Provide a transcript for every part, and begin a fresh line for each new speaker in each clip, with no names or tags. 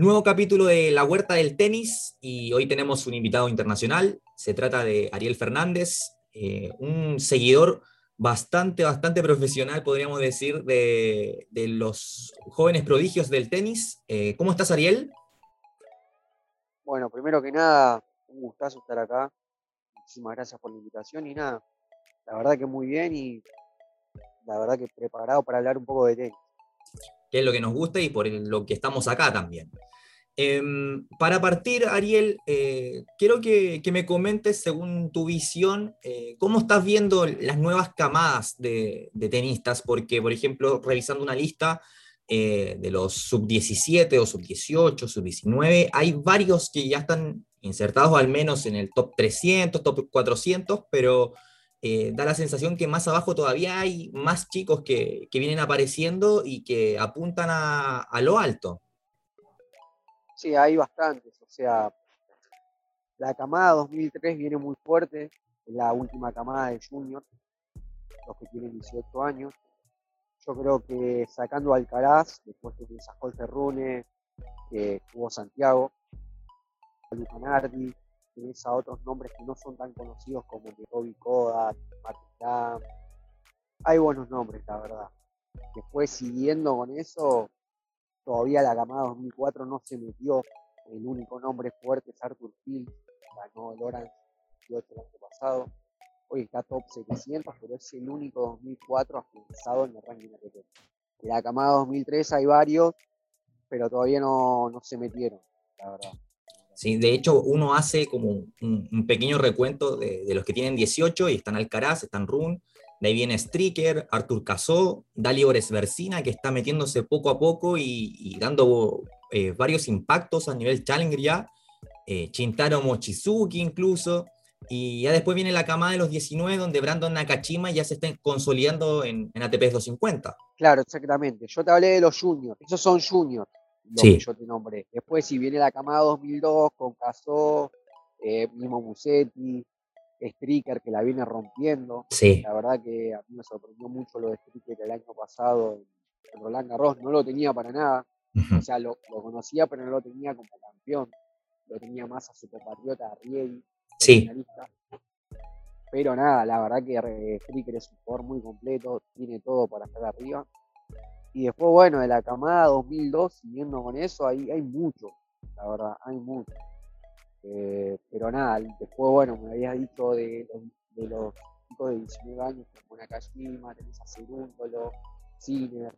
Nuevo capítulo de La Huerta del Tenis y hoy tenemos un invitado internacional. Se trata de Ariel Fernández, eh, un seguidor bastante, bastante profesional, podríamos decir, de, los jóvenes prodigios del tenis. Eh, ¿Cómo estás, Ariel?
Bueno, primero que nada, un gustazo estar acá. Muchísimas gracias por la invitación y nada, la verdad que muy bien y la verdad que preparado para hablar un poco de tenis.
Que es lo que nos gusta y por lo que estamos acá también. Em, para partir, Ariel, eh, quiero que, me comentes, según tu visión, eh, cómo estás viendo las nuevas camadas de, tenistas, porque, por ejemplo, revisando una lista eh, de los sub-17 o sub-18, sub-19, hay varios que ya están insertados al menos en el top 300, top 400, pero da la sensación que más abajo todavía hay más chicos que, vienen apareciendo y que apuntan a lo alto.
Sí, hay bastantes. O sea, la camada 2003 viene muy fuerte, la última camada de Junior, los que tienen 18 años. Yo creo que sacando Alcaraz, después tenés a Jorge Rune, que jugó Santiago, a Luca Nardi, tenés a otros nombres que no son tan conocidos como Robbie Kodak, Martin Hay buenos nombres, la verdad. Después, siguiendo con eso, Todavía la camada 2004 no se metió. El único nombre fuerte es Arthur Field, ganó Lawrence el año pasado. Hoy está top 700, pero es el único 2004 afianzado en el ranking ATP. En la camada 2003 hay varios, pero todavía no, no se metieron, la verdad.
Sí, de hecho, uno hace como un, pequeño recuento de, los que tienen 18 y están Alcaraz, están Run, de ahí viene Stricker, Artur Casó, Dalibor Versina, que está metiéndose poco a poco y, dando eh, varios impactos a nivel Challenger ya. Eh, Chintaro Mochizuki incluso. Y ya después viene la camada de los 19, donde Brandon Nakashima ya se está consolidando en, en ATP 250.
Claro, exactamente. Yo te hablé de los juniors. Esos son juniors, los que yo te nombré. Después, si viene la camada 2002 con Casó, eh, mismo Musetti, Stricker que la viene rompiendo.
Sí.
La verdad que a mí me sorprendió mucho lo de Stricker el año pasado en Roland Garros. No lo tenía para nada. O sea, lo, conocía, pero no lo tenía como campeón. Lo tenía más a su compatriota Riedi.
Sí.
Pero nada, la verdad que Stricker es un jugador muy completo, tiene todo para estar arriba. Y después, bueno, de la camada 2002, siguiendo con eso, ahí hay mucho, la verdad, hay mucho. Eh, pero nada, después, bueno, me habías dicho de, los chicos de 19 años, como Nakashima, tenés a Cerúndolo, Sinner,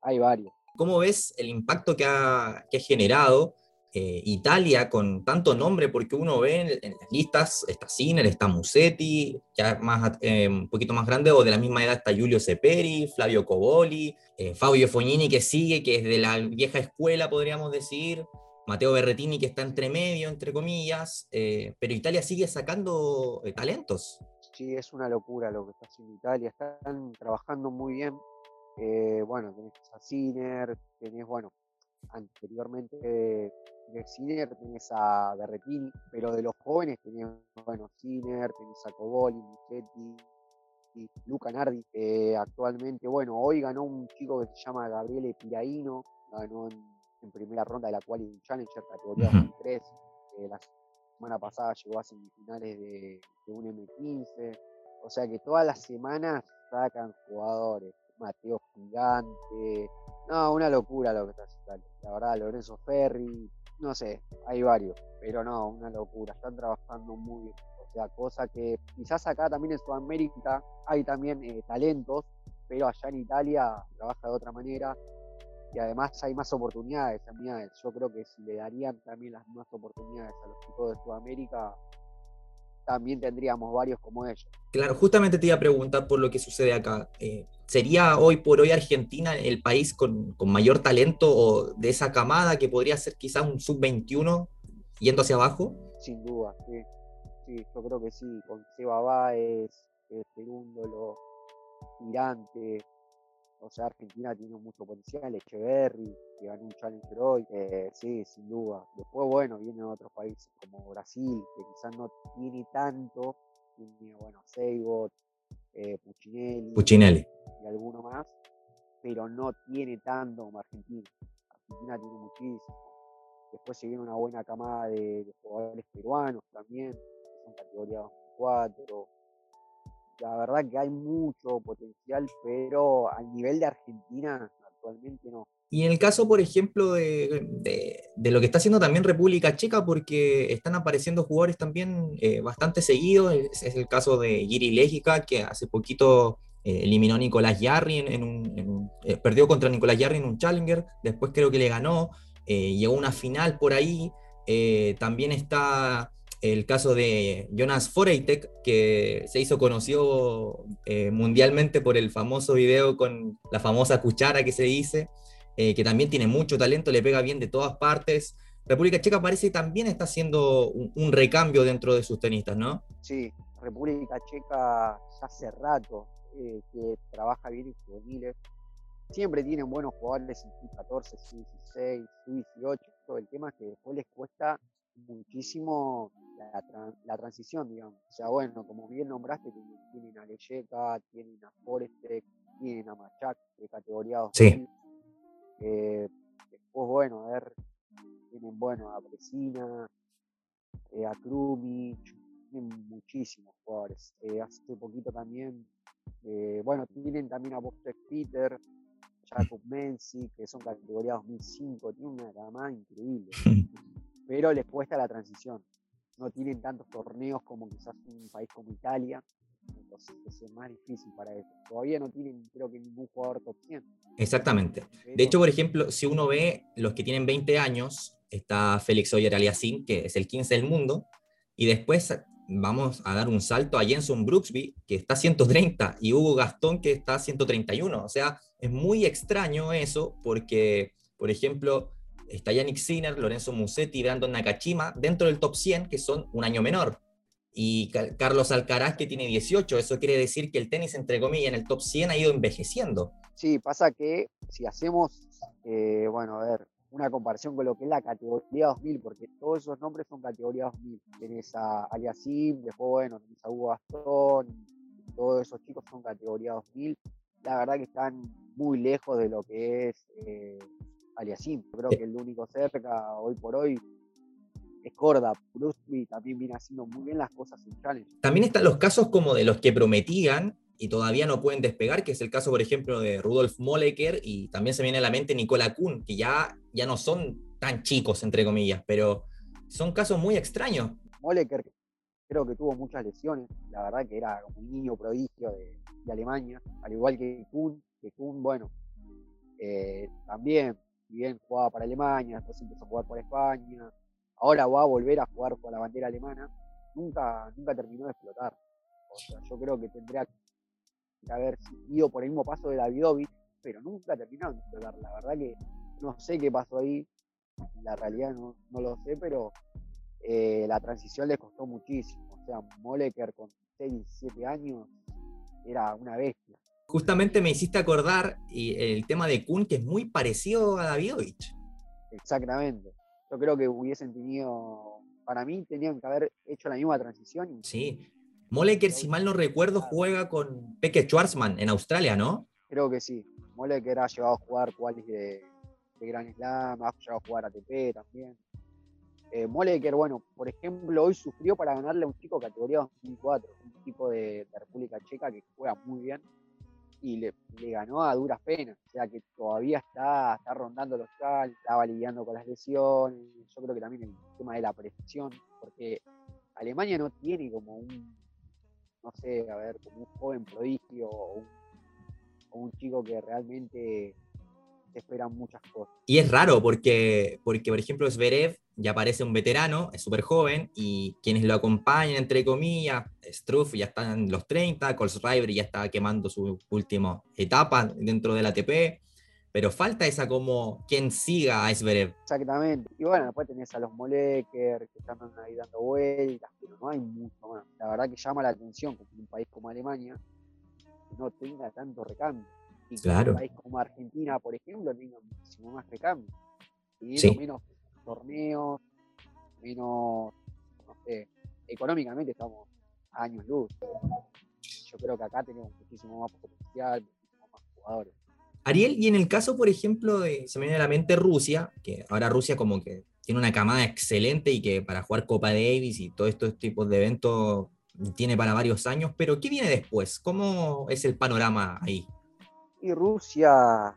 hay varios.
¿Cómo ves el impacto que ha, generado eh, Italia con tanto nombre? Porque uno ve en, las listas, está Sinner, está Musetti, ya más, eh, un poquito más grande o de la misma edad está Giulio Ceperi, Flavio Coboli, Fabio Fognini que sigue, que es de la vieja escuela, podríamos decir. Mateo Berretini que está entre medio, entre comillas, eh, pero Italia sigue sacando eh, talentos.
Sí, es una locura lo que está haciendo Italia, están trabajando muy bien. Eh, bueno, tenés a Sinner, tenés, bueno, anteriormente de Sinner tenés a Berretini, pero de los jóvenes tenés, bueno, Sinner, tenés a Coboli, Michetti, y Luca Nardi. actualmente, bueno, hoy ganó un chico que se llama Gabriele Piraino, ganó en en primera ronda de la cual un Challenger categoría 2003. Eh, la semana pasada llegó a semifinales de, un M15. O sea que todas las semanas sacan jugadores. Mateo Gigante. No, una locura lo que está haciendo. La verdad, Lorenzo Ferri. No sé, hay varios. Pero no, una locura. Están trabajando muy bien. O sea, cosa que quizás acá también en Sudamérica hay también eh, talentos, pero allá en Italia trabaja de otra manera y además hay más oportunidades también. Yo creo que si le darían también las más oportunidades a los chicos de Sudamérica, también tendríamos varios como ellos.
Claro, justamente te iba a preguntar por lo que sucede acá. Eh, ¿Sería hoy por hoy Argentina el país con, mayor talento o de esa camada que podría ser quizás un sub-21 yendo hacia abajo?
Sin duda, sí. sí. yo creo que sí. Con Seba Báez, Perúndolo, Mirante, o sea, Argentina tiene mucho potencial, Echeverry, que ganó un Challenger hoy, eh, sí, sin duda. Después, bueno, vienen otros países como Brasil, que quizás no tiene tanto, tiene, bueno, Seibot, eh,
Puccinelli,
y alguno más, pero no tiene tanto como Argentina. Argentina tiene muchísimo. Después se viene una buena camada de, jugadores peruanos también, que son categoría 2004. La verdad que hay mucho potencial, pero al nivel de Argentina actualmente no.
Y en el caso, por ejemplo, de, lo que está haciendo también República Checa, porque están apareciendo jugadores también eh, bastante seguidos, es, el caso de Giri Legica, que hace poquito eh, eliminó a Nicolás Yarri, en, un, eh, perdió contra Nicolás Yarri en un Challenger, después creo que le ganó, llegó a una final por ahí, también está el caso de Jonas Foreitek, que se hizo conocido mundialmente por el famoso video con la famosa cuchara que se dice, eh, que también tiene mucho talento, le pega bien de todas partes. República Checa parece que también está haciendo un, recambio dentro de sus tenistas, ¿no?
Sí, República Checa ya hace rato eh, que trabaja bien en juveniles. Siempre tienen buenos jugadores en su 14, su 16, su 18. El tema es que después les cuesta muchísimo la, transición, digamos. O sea, bueno, como bien nombraste, tienen, a Lecheca, tienen a Forestek, tienen a Machak de categoría 2000.
Sí.
Eh, después, bueno, a ver, tienen, bueno, a Presina, eh, a Krumich, tienen muchísimos jugadores. Eh, hace poquito también, bueno, tienen también a Boster Peter, Jacob Menzi, que son categoría 2005, tienen una gama increíble. Pero les cuesta la transición. No tienen tantos torneos como quizás un país como Italia, entonces es más difícil para ellos. Todavía no tienen, creo que, ningún jugador top 100.
Exactamente. De hecho, por ejemplo, si uno ve los que tienen 20 años, está Félix Oyer Aliassime, que es el 15 del mundo, y después vamos a dar un salto a Jenson Brooksby, que está 130, y Hugo Gastón, que está 131. O sea, es muy extraño eso, porque, por ejemplo, está Yannick Sinner, Lorenzo Musetti, Brandon Nakashima, dentro del top 100, que son un año menor y Carlos Alcaraz que tiene 18. Eso quiere decir que el tenis, entre comillas, en el top 100 ha ido envejeciendo.
Sí, pasa que si hacemos, eh, bueno, a ver, una comparación con lo que es la categoría 2000, porque todos esos nombres son categoría 2000. Tenés a Aliasim, después, bueno, tenés a Hugo Gastón, todos esos chicos son categoría 2000. La verdad que están muy lejos de lo que es eh, Aliasim. Creo que el único cerca hoy por hoy es Corda, Brusby también viene haciendo muy bien las cosas en Challenge.
También están los casos como de los que prometían y todavía no pueden despegar, que es el caso, por ejemplo, de Rudolf Moleker y también se viene a la mente Nicola Kuhn, que ya, ya no son tan chicos, entre comillas, pero son casos muy extraños.
Moleker creo que tuvo muchas lesiones, la verdad que era un niño prodigio de, Alemania, al igual que Kuhn, que Kuhn, bueno, eh, también, bien jugaba para Alemania, después empezó a jugar por España, ahora va a volver a jugar con la bandera alemana, nunca, nunca terminó de explotar. O sea, yo creo que tendría que haber ido por el mismo paso de Davidovich, pero nunca terminó de explotar. La verdad que no sé qué pasó ahí, la realidad no, lo sé, pero eh, la transición le costó muchísimo. O sea, Moleker con 6, 7 años era una bestia.
Justamente me hiciste acordar el tema de Kuhn, que es muy parecido a Davidovich.
Exactamente yo creo que hubiesen tenido, para mí tenían que haber hecho la misma transición.
Sí. Moleker, si mal no recuerdo, juega con Peke Schwarzman en Australia, ¿no?
Creo que sí. Moleker ha llegado a jugar cuales de, de Grand Slam, ha llegado a jugar ATP también. Eh, Moleker, bueno, por ejemplo, hoy sufrió para ganarle a un chico categoría 2004, un chico de, de República Checa que juega muy bien y le, ganó a duras penas. O sea que todavía está, está rondando los cal, estaba lidiando con las lesiones. Yo creo que también el tema de la presión, porque Alemania no tiene como un, no sé, a ver, como un joven prodigio o un, o un chico que realmente esperan muchas cosas.
Y es raro porque, porque por ejemplo, Zverev ya parece un veterano, es súper joven, y quienes lo acompañan, entre comillas, Struff ya está en los 30, Colsriver ya está quemando su última etapa dentro del ATP, pero falta esa como quien siga a Zverev.
Exactamente. Y bueno, después tenés a los Moleker que están ahí dando vueltas, pero no hay mucho más. La verdad que llama la atención que un país como Alemania no tenga tanto recambio y claro. un país como Argentina, por ejemplo, tenga muchísimo más recambio. Y menos torneos, menos, no sé, económicamente estamos a años luz. Yo creo que acá tenemos muchísimo más potencial, muchísimo más jugadores.
Ariel, y en el caso, por ejemplo, de, se me viene a la mente Rusia, que ahora Rusia como que tiene una camada excelente y que para jugar Copa Davis y todos estos tipos de eventos tiene para varios años, pero ¿qué viene después? ¿Cómo es el panorama ahí?
Y Rusia,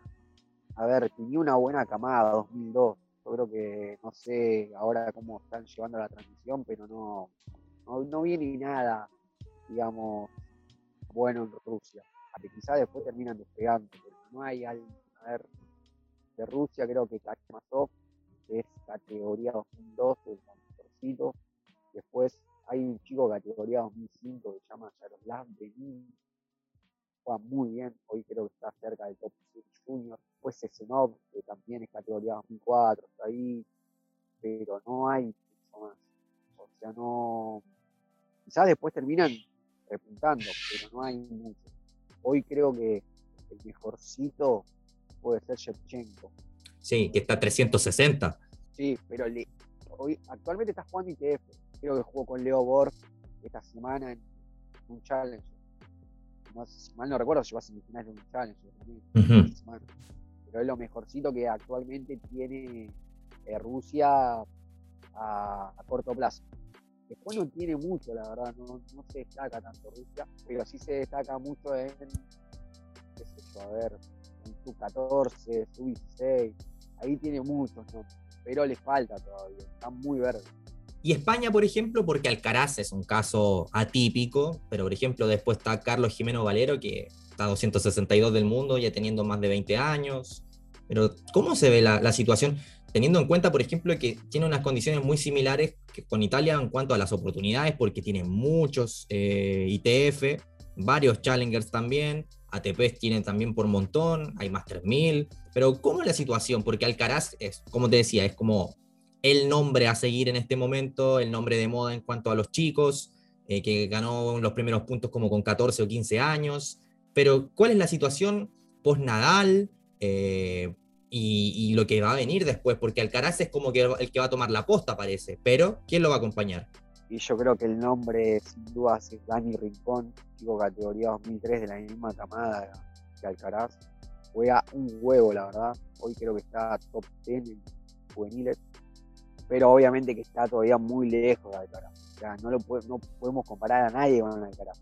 a ver, tenía una buena camada 2002. Yo creo que, no sé ahora cómo están llevando la transición, pero no, no, viene nada, digamos, bueno en Rusia. Que quizás después terminan despegando, pero no hay alguien, a ver, de Rusia creo que Kachmasov es categoría 2002, el. Después hay un chico categoría 2005 que se llama Yaroslav Benin. Juega muy bien, hoy creo que está cerca del top 100 junior. Después Sesenov, que también es categoría 2004, está ahí. Pero no hay mucho más. O sea, no. Quizás después terminan repuntando, pero no hay mucho. Hoy creo que el mejorcito puede ser Shevchenko.
Sí, que está 360.
Sí, pero hoy actualmente está jugando ITF creo que jugó con Leo Borg esta semana en un challenge. No, si mal no recuerdo, llegó a semifinales de un challenge Pero es lo mejorcito que actualmente tiene eh, Rusia a, corto plazo. Después no tiene mucho, la verdad, no, se destaca tanto Rusia, pero sí se destaca mucho en, qué sé yo, a ver, en su 14, su 16, ahí tiene muchos, pero le falta todavía, está muy verde.
Y España, por ejemplo, porque Alcaraz es un caso atípico, pero por ejemplo después está Carlos Jimeno Valero, que está 262 del mundo, ya teniendo más de 20 años. Pero ¿cómo se ve la, situación? Teniendo en cuenta, por ejemplo, que tiene unas condiciones muy similares que con Italia en cuanto a las oportunidades, porque tiene muchos eh, ITF, varios Challengers también, ATPs tienen también por montón, hay más 3000, pero ¿cómo es la situación? Porque Alcaraz es, como te decía, es como el nombre a seguir en este momento, el nombre de moda en cuanto a los chicos, eh, que ganó los primeros puntos como con 14 o 15 años. Pero, ¿cuál es la situación post-Nadal eh, y, lo que va a venir después? Porque Alcaraz es como que el que va a tomar la posta, parece. Pero, ¿quién lo va a acompañar?
Y yo creo que el nombre, sin duda, es Dani Rincón, chico categoría 2003 de la misma camada que Alcaraz. Juega un huevo, la verdad. Hoy creo que está top 10 en juveniles pero obviamente que está todavía muy lejos de Alcaraz. O sea, no, lo podemos comparar a nadie con Alcaraz,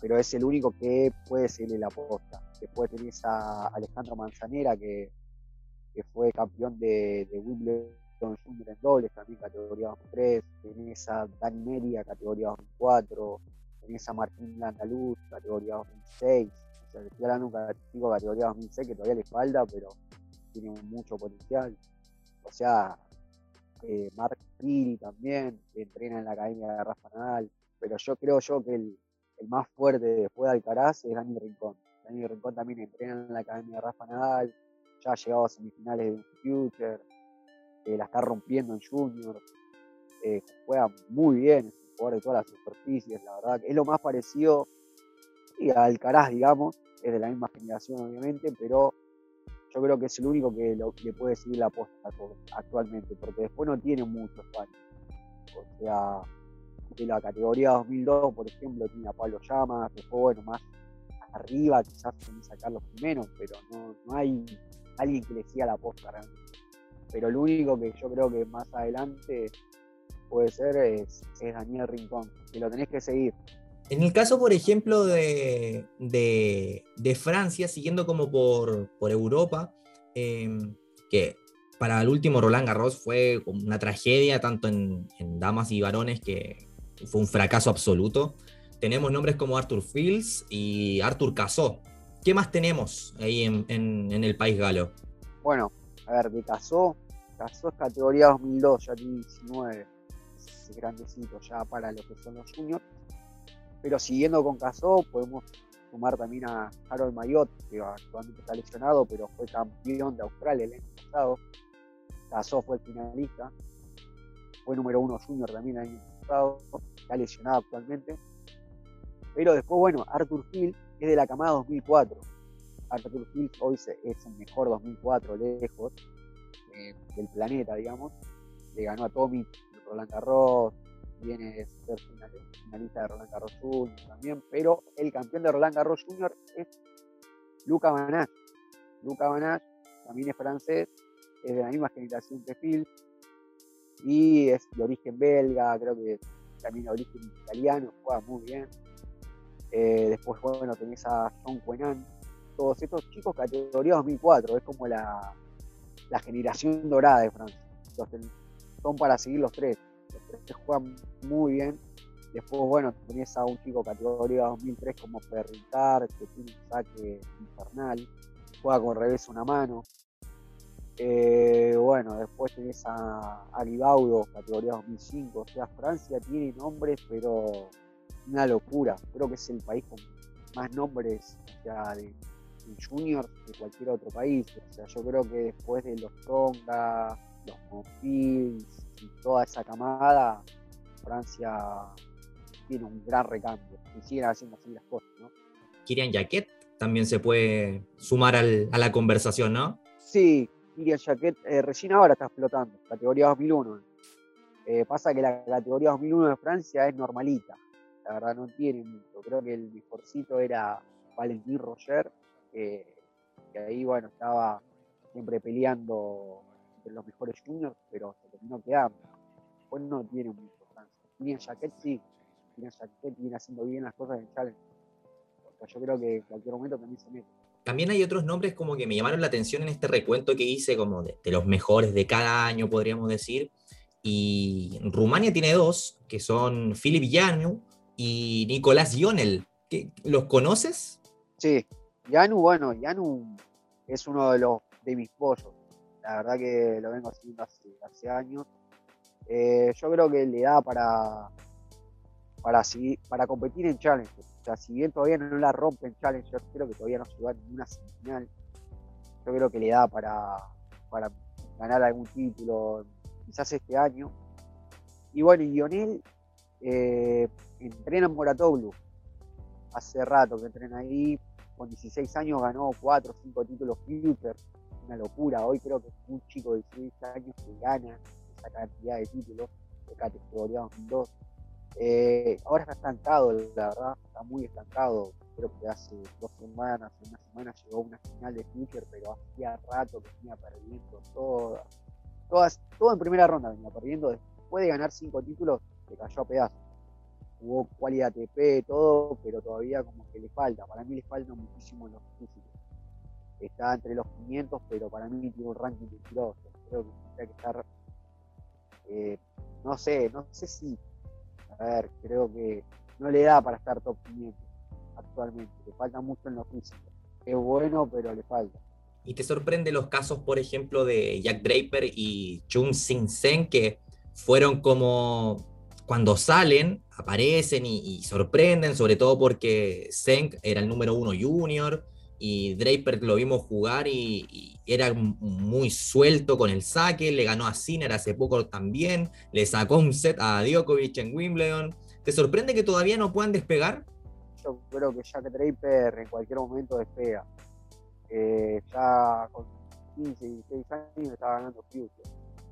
pero es el único que puede seguirle la posta. Después tenés a Alejandro Manzanera, que, fue campeón de, de Wimbledon Junior en dobles, también categoría 2003. Tenés a Dani Meria, categoría 2004. Tenés a Martín Landaluz, categoría 2006. O sea, estoy hablando de un chico categoría 2006 que todavía le falta, pero tiene mucho potencial. O sea, eh, Mark Piri también, que entrena en la Academia de Rafa Nadal, pero yo creo yo que el, más fuerte después de Alcaraz es Dani Rincón. Dani Rincón también entrena en la Academia de Rafa Nadal, ya ha llegado a semifinales de un Future, eh, la está rompiendo en Junior, eh, juega muy bien, es un jugador de todas las superficies, la verdad, es lo más parecido a Alcaraz, digamos, es de la misma generación obviamente, pero yo creo que es el único que le puede seguir la posta actualmente, porque después no tiene muchos fans. O sea, de la categoría 2002, por ejemplo, tiene a Pablo Llamas, después, bueno, más arriba, quizás sacar sacarlos primero, pero no, no hay alguien que le siga la posta realmente. Pero el único que yo creo que más adelante puede ser es, es Daniel Rincón, que lo tenés que seguir.
En el caso, por ejemplo, de, Francia, siguiendo como por, Europa, em, que para el último Roland Garros fue una tragedia, tanto en, damas y varones, que fue un fracaso absoluto. Tenemos nombres como Arthur Fields y Arthur Casó. ¿Qué más tenemos ahí en, el país galo?
Bueno, a ver, de Casó, Casó es categoría 2002, ya tiene 19, es grandecito ya para lo que son los juniors pero siguiendo con Casó, podemos sumar también a Harold Mayotte, que actualmente está lesionado, pero fue campeón de Australia el año pasado. Casó fue el finalista. Fue número uno junior también el año pasado. Está lesionado actualmente. Pero después, bueno, Arthur Hill es de la camada 2004. Arthur Hill hoy es el mejor 2004 lejos eh, del planeta, digamos. Le ganó a Tommy, Roland Garros, viene a ser finalista de Roland Garros Junior también, pero el campeón de Roland Garros Junior es Luca Banach. Luca Banach también es francés, es de la misma generación que Phil, Y es de origen belga, creo que también de origen italiano, juega muy bien. Eh, después, bueno, tenés a John Quenan. Todos estos chicos categoría 2004, es como la, la generación dorada de Francia. son para seguir los tres. Los tres juegan muy bien. Después, bueno, tenés a un chico categoría 2003 como Perritar, que tiene un saque infernal. Juega con revés una mano. Eh, bueno, después tenés a Aribaudo, categoría 2005. O sea, Francia tiene nombres, pero una locura. Creo que es el país con más nombres ya de, juniors que cualquier otro país. O sea, yo creo que después de los Tonga, los Monfils y toda esa camada, Francia tiene un gran recambio y siguen haciendo así las cosas, ¿no?
Kirian Jaquet también se puede sumar al, a la conversación, ¿no?
Sí, Kirian Jaquet eh, recién ahora está explotando, categoría 2001. Eh, pasa que la categoría 2001 de Francia es normalita, la verdad no tiene mucho. Creo que el mejorcito era Valentín Roger, que ahí, bueno, estaba siempre peleando entre los mejores juniors, pero se terminó quedando. Pues no tiene mucha Kirian Jaquet sí, Kirian Jaquet viene haciendo bien las cosas en Challenge. Sea, yo creo que en cualquier momento también se mete.
También hay otros nombres como que me llamaron la atención en este recuento que hice, como de, los mejores de cada año, podríamos decir. Y Rumania tiene dos, que son Philip Yanu y Nicolás Yonel. ¿Los conoces?
Sí, Yanu, bueno, Yanu es uno de los de mis pollos. La verdad que lo vengo haciendo hace, años. Eh, yo creo que le da para, para, competir en Challenger. O sea, si bien todavía no la rompe en Challenger, creo que todavía no llegó a ninguna semifinal. Yo creo que le da para, para ganar algún título, quizás este año. Y bueno, Lionel, eh, entrena en Moratoglu. Hace rato que entrena ahí. Con 16 años ganó 4 o 5 títulos Future. Una locura. Hoy creo que es un chico de 16 años que gana cantidad de títulos de categoría 2002. Eh, ahora está estancado, la verdad, está muy estancado. Creo que hace dos semanas, una semana llegó una final de Future, pero hacía rato que venía perdiendo todas, todas, todo en primera ronda venía perdiendo. Después de ganar cinco títulos, se cayó a pedazos jugó cualidad TP, todo, pero todavía como que le falta. Para mí le falta muchísimo en los físicos. Está entre los 500, pero para mí tiene un ranking mentiroso. Creo que tendría que estar, eh, no sé, no sé si, a ver, creo que no le da para estar top 500 actualmente. Le falta mucho en los físicos. Es bueno, pero le falta.
¿Y te sorprende los casos, por ejemplo, de Jack Draper y Chung Sin Sen, que fueron como cuando salen, aparecen y, sorprenden, sobre todo porque Senk era el número uno junior y Draper lo vimos jugar y, era muy suelto con el saque, le ganó a Sinner hace poco también, le sacó un set a Djokovic en Wimbledon. ¿Te sorprende que todavía no puedan despegar?
Yo creo que Jack Draper en cualquier momento despega. Eh, ya con 15, 16 años estaba ganando Future.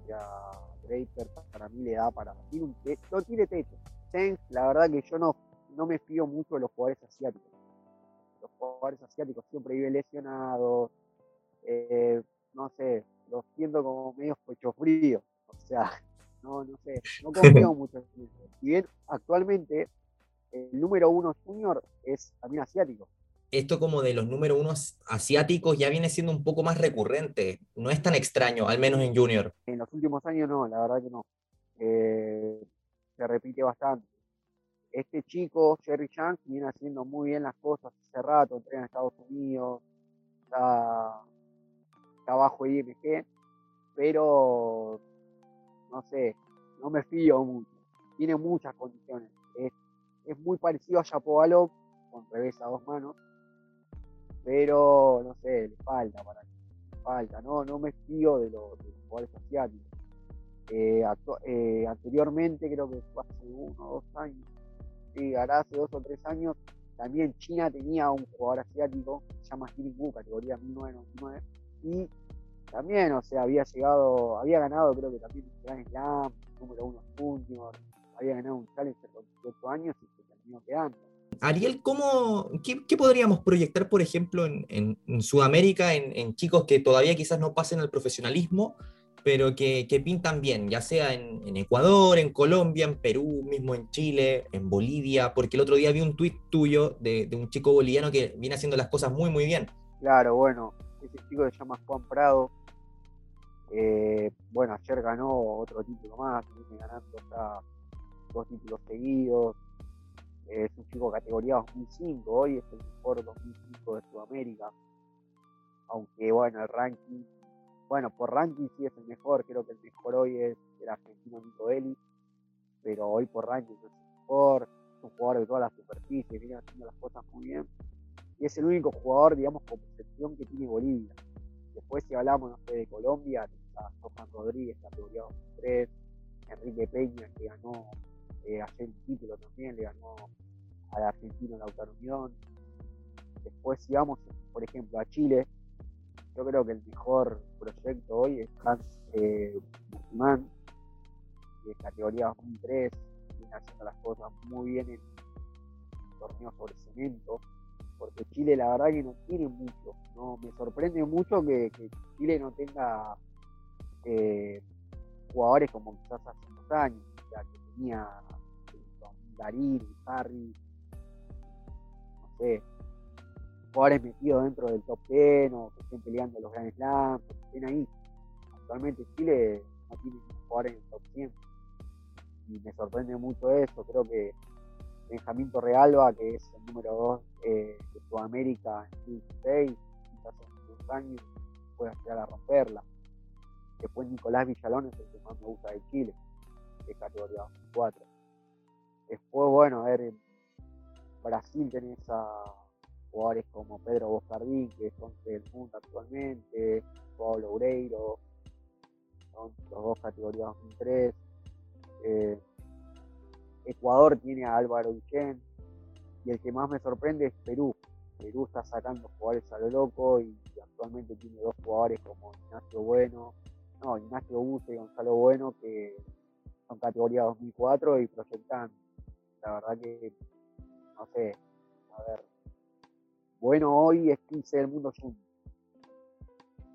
Ya Draper para mí le da para. Tiene un no tiene techo. la verdad que yo no, no me fío mucho de los jugadores asiáticos. Los jugadores asiáticos siempre viven lesionados. Eh, no sé, los siento como medio pecho frío. O sea, no, no sé, no confío mucho en eso. Si bien actualmente el número uno junior es también asiático
esto como de los número unos asiáticos ya viene siendo un poco más recurrente. No es tan extraño, al menos en Junior.
En los últimos años no, la verdad que no. Eh, se repite bastante. Este chico, Jerry Chang, viene haciendo muy bien las cosas hace rato, entrena en Estados Unidos, está, está bajo IMG, pero no sé, no me fío mucho. Tiene muchas condiciones. Es, es muy parecido a Chapovalov, con revés a dos manos, pero no sé, le falta para mí, le falta, no, no me fío de, los jugadores asiáticos. Eh, eh, anteriormente, creo que fue hace uno o dos años, sí, ahora hace dos o tres años, también China tenía un jugador asiático, se llama Jimmy Wu, categoría 1999, y también, o sea, había llegado, había ganado creo que también un Grand Slam, número uno Junior, había ganado un Challenger con 18 años y se terminó quedando.
Ariel, ¿cómo, qué, podríamos proyectar, por ejemplo, en, Sudamérica, en, chicos que todavía quizás no pasen al profesionalismo, pero que, pintan bien, ya sea en, Ecuador, en Colombia, en Perú, mismo en Chile, en Bolivia, porque el otro día vi un tuit tuyo de, un chico boliviano que viene haciendo las cosas muy, muy bien.
Claro, bueno, ese chico se llama Juan Prado. Eh, bueno, ayer ganó otro título más, viene ganando ya dos títulos seguidos. es un chico categoría 2005, hoy es el mejor 2005 de Sudamérica. Aunque bueno, el ranking bueno, por ranking sí es el mejor, creo que el mejor hoy es el argentino Nico Eli, pero hoy por ranking es el mejor, es un jugador de todas las superficies, viene haciendo las cosas muy bien, y es el único jugador, digamos, con percepción que tiene Bolivia. Después si hablamos, no sé, de Colombia, está Johan Rodríguez, categoría 3, Enrique Peña, que ganó eh, ayer el título también, le ganó al argentino Lautaro Unión. Después si vamos, por ejemplo, a Chile, yo creo que el mejor proyecto hoy es Hans eh, de categoría 2003, viene haciendo las cosas muy bien en torneos sobre cemento, porque Chile la verdad que no tiene mucho, ¿no? me sorprende mucho que, Chile no tenga eh, jugadores como quizás hace unos años, ya que tenía Darín, Harry, no sé, jugadores metidos dentro del top 10 o que estén peleando los Grand Slams, que estén ahí. Actualmente Chile no tiene jugadores en el top 100 y me sorprende mucho eso. Creo que Benjamín Torrealba, que es el número 2 eh, de Sudamérica en 2016, quizás en unos años pueda llegar a romperla. Después Nicolás Villalón es el que más me gusta de Chile, de categoría 4. Después, bueno, a ver, Brasil tenés a jugadores como Pedro Boscardín, que son del mundo actualmente, Pablo Ureiro, son los dos categorías 2003. Eh, Ecuador tiene a Álvaro Guillén y el que más me sorprende es Perú. Perú está sacando jugadores a lo loco y actualmente tiene dos jugadores como Ignacio Bueno, no, Ignacio Buse y Gonzalo Bueno que son categoría 2004 y proyectan, la verdad que, no sé, a ver, bueno hoy es 15 del mundo junior.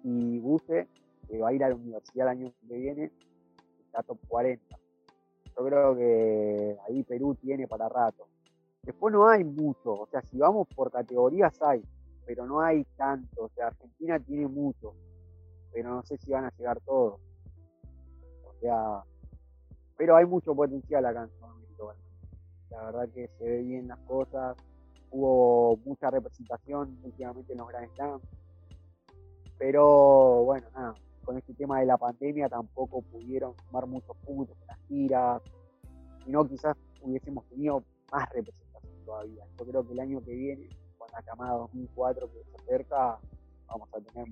Y Buse, que va a ir a la universidad el año que viene, está top 40. Yo creo que ahí Perú tiene para rato. Después no hay mucho, o sea, si vamos por categorías hay, pero no hay tanto. O sea, Argentina tiene mucho, pero no sé si van a llegar todos. O sea, pero hay mucho potencial acá en Sudamérica. La verdad que se ve bien las cosas hubo mucha representación últimamente en los Grand Slam. Pero bueno, nada, con este tema de la pandemia tampoco pudieron tomar muchos puntos en las giras, sino quizás hubiésemos tenido más representación todavía. Yo creo que el año que viene, con la camada 2004 que se acerca, vamos a tener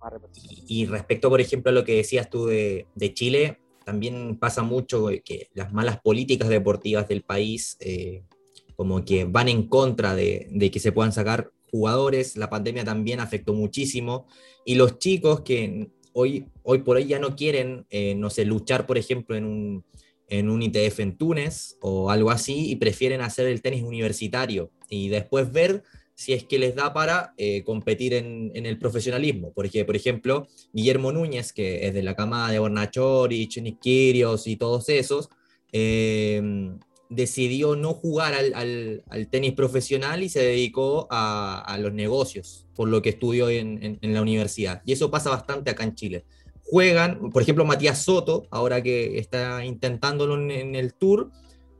más representación.
Y respecto, por ejemplo, a lo que decías tú de, Chile, también pasa mucho que las malas políticas deportivas del país eh, como que van en contra de, que se puedan sacar jugadores. La pandemia también afectó muchísimo. Y los chicos que hoy, hoy por hoy ya no quieren, eh, no sé, luchar, por ejemplo, en un, en un ITF en Túnez o algo así, y prefieren hacer el tenis universitario y después ver si es que les da para eh, competir en, el profesionalismo. Porque, por ejemplo, Guillermo Núñez, que es de la camada de Bornachori, Nick y todos esos, eh, decidió no jugar al, tenis profesional y se dedicó a, los negocios, por lo que estudió en, la universidad. Y eso pasa bastante acá en Chile. Juegan, por ejemplo, Matías Soto, ahora que está intentándolo en, el tour,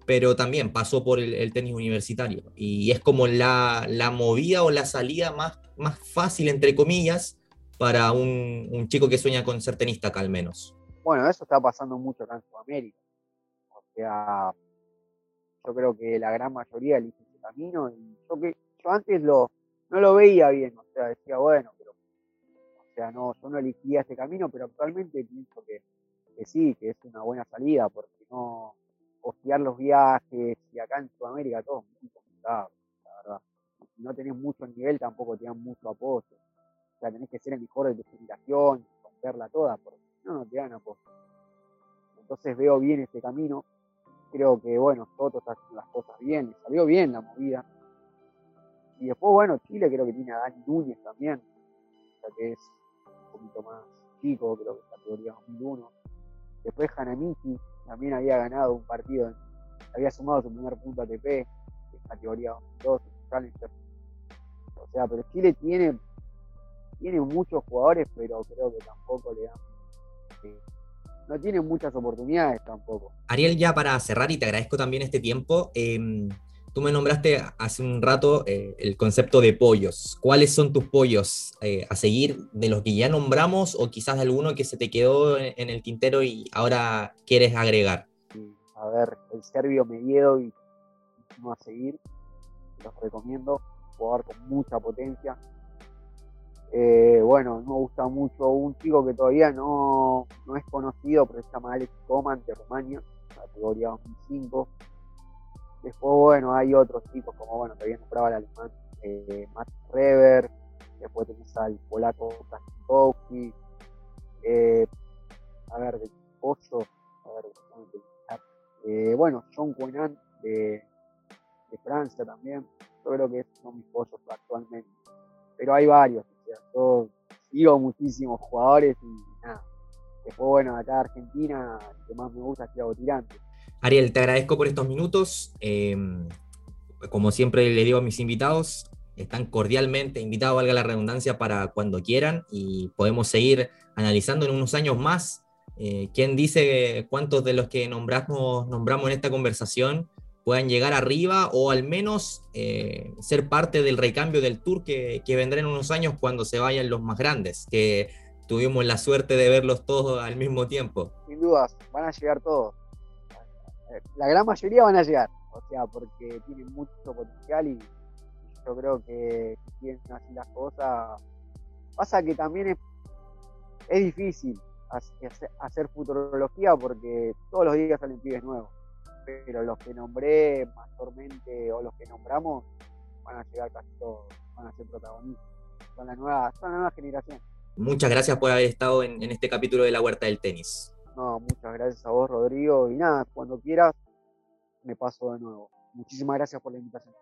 pero también pasó por el, tenis universitario. Y es como la, movida o la salida más, más fácil, entre comillas, para un, un chico que sueña con ser tenista acá al menos.
Bueno, eso está pasando mucho acá en Sudamérica. O sea, yo creo que la gran mayoría elige ese camino y yo que yo antes lo no lo veía bien, o sea, decía, bueno, pero o sea, no, yo no elegía ese camino, pero actualmente pienso que, sí, que es una buena salida, porque no hostiar los viajes y acá en Sudamérica todo es muy complicado, la verdad. Si no tenés mucho nivel, tampoco te dan mucho apoyo. O sea, tenés que ser el mejor de tu generación, romperla toda, porque no, no te dan apoyo. Entonces veo bien este camino, creo que, bueno, Soto está haciendo las cosas bien, salió bien la movida. Y después, bueno, Chile creo que tiene a Dani Núñez también, o sea que es un poquito más chico, creo que categoría 2001. Después Hanamichi también había ganado un partido, había sumado su primer punto ATP, en categoría 2002, Challenger. O sea, pero Chile tiene, tiene muchos jugadores, pero creo que tampoco le dan. Eh, no tiene muchas oportunidades tampoco.
Ariel, ya para cerrar, y te agradezco también este tiempo, em, Tú me nombraste hace un rato eh, el concepto de pollos. ¿Cuáles son tus pollos eh, a seguir de los que ya nombramos o quizás alguno que se te quedó en, el tintero y ahora quieres agregar?
a ver, el serbio Mediedo y no a seguir. Los recomiendo. Jugador con mucha potencia. Eh, bueno, me gusta mucho un chico que todavía no, no es conocido, pero se llama Alex Coman de Rumania, categoría 2005 Después, bueno, hay otros chicos, como bueno, todavía nombraba el alemán eh, Matt Reber, después tenés al polaco Kaczykowski, eh, a ver, de Pollo, a ver, eh, bueno, John Cuenan de, Francia también, yo creo que son mis pollos actualmente, pero hay varios, yo sigo muchísimos jugadores y nada. Después, bueno, acá Argentina, el que más me gusta es Thiago Tirante
Ariel, te agradezco por estos minutos. Em, como siempre le digo a mis invitados, están cordialmente invitados, valga la redundancia, para cuando quieran y podemos seguir analizando en unos años más. Eh, ¿Quién dice cuántos de los que nombramos, nombramos en esta conversación puedan llegar arriba o al menos eh, ser parte del recambio del tour que, vendrá en unos años cuando se vayan los más grandes, que tuvimos la suerte de verlos todos al mismo tiempo?
Sin dudas, van a llegar todos la gran mayoría van a llegar, o sea, porque tienen mucho potencial y, yo creo que si así las cosas. Pasa que también es difícil hacer, futurología porque todos los días salen pibes nuevos, pero los que nombré mayormente o los que nombramos van a llegar casi todos, van a ser protagonistas, son la nueva, son la nueva generación.
Muchas gracias por haber estado en este capítulo de la Huerta del Tenis.
No, muchas gracias a vos, Rodrigo. Y nada, cuando quieras, me paso de nuevo. Muchísimas gracias por la invitación.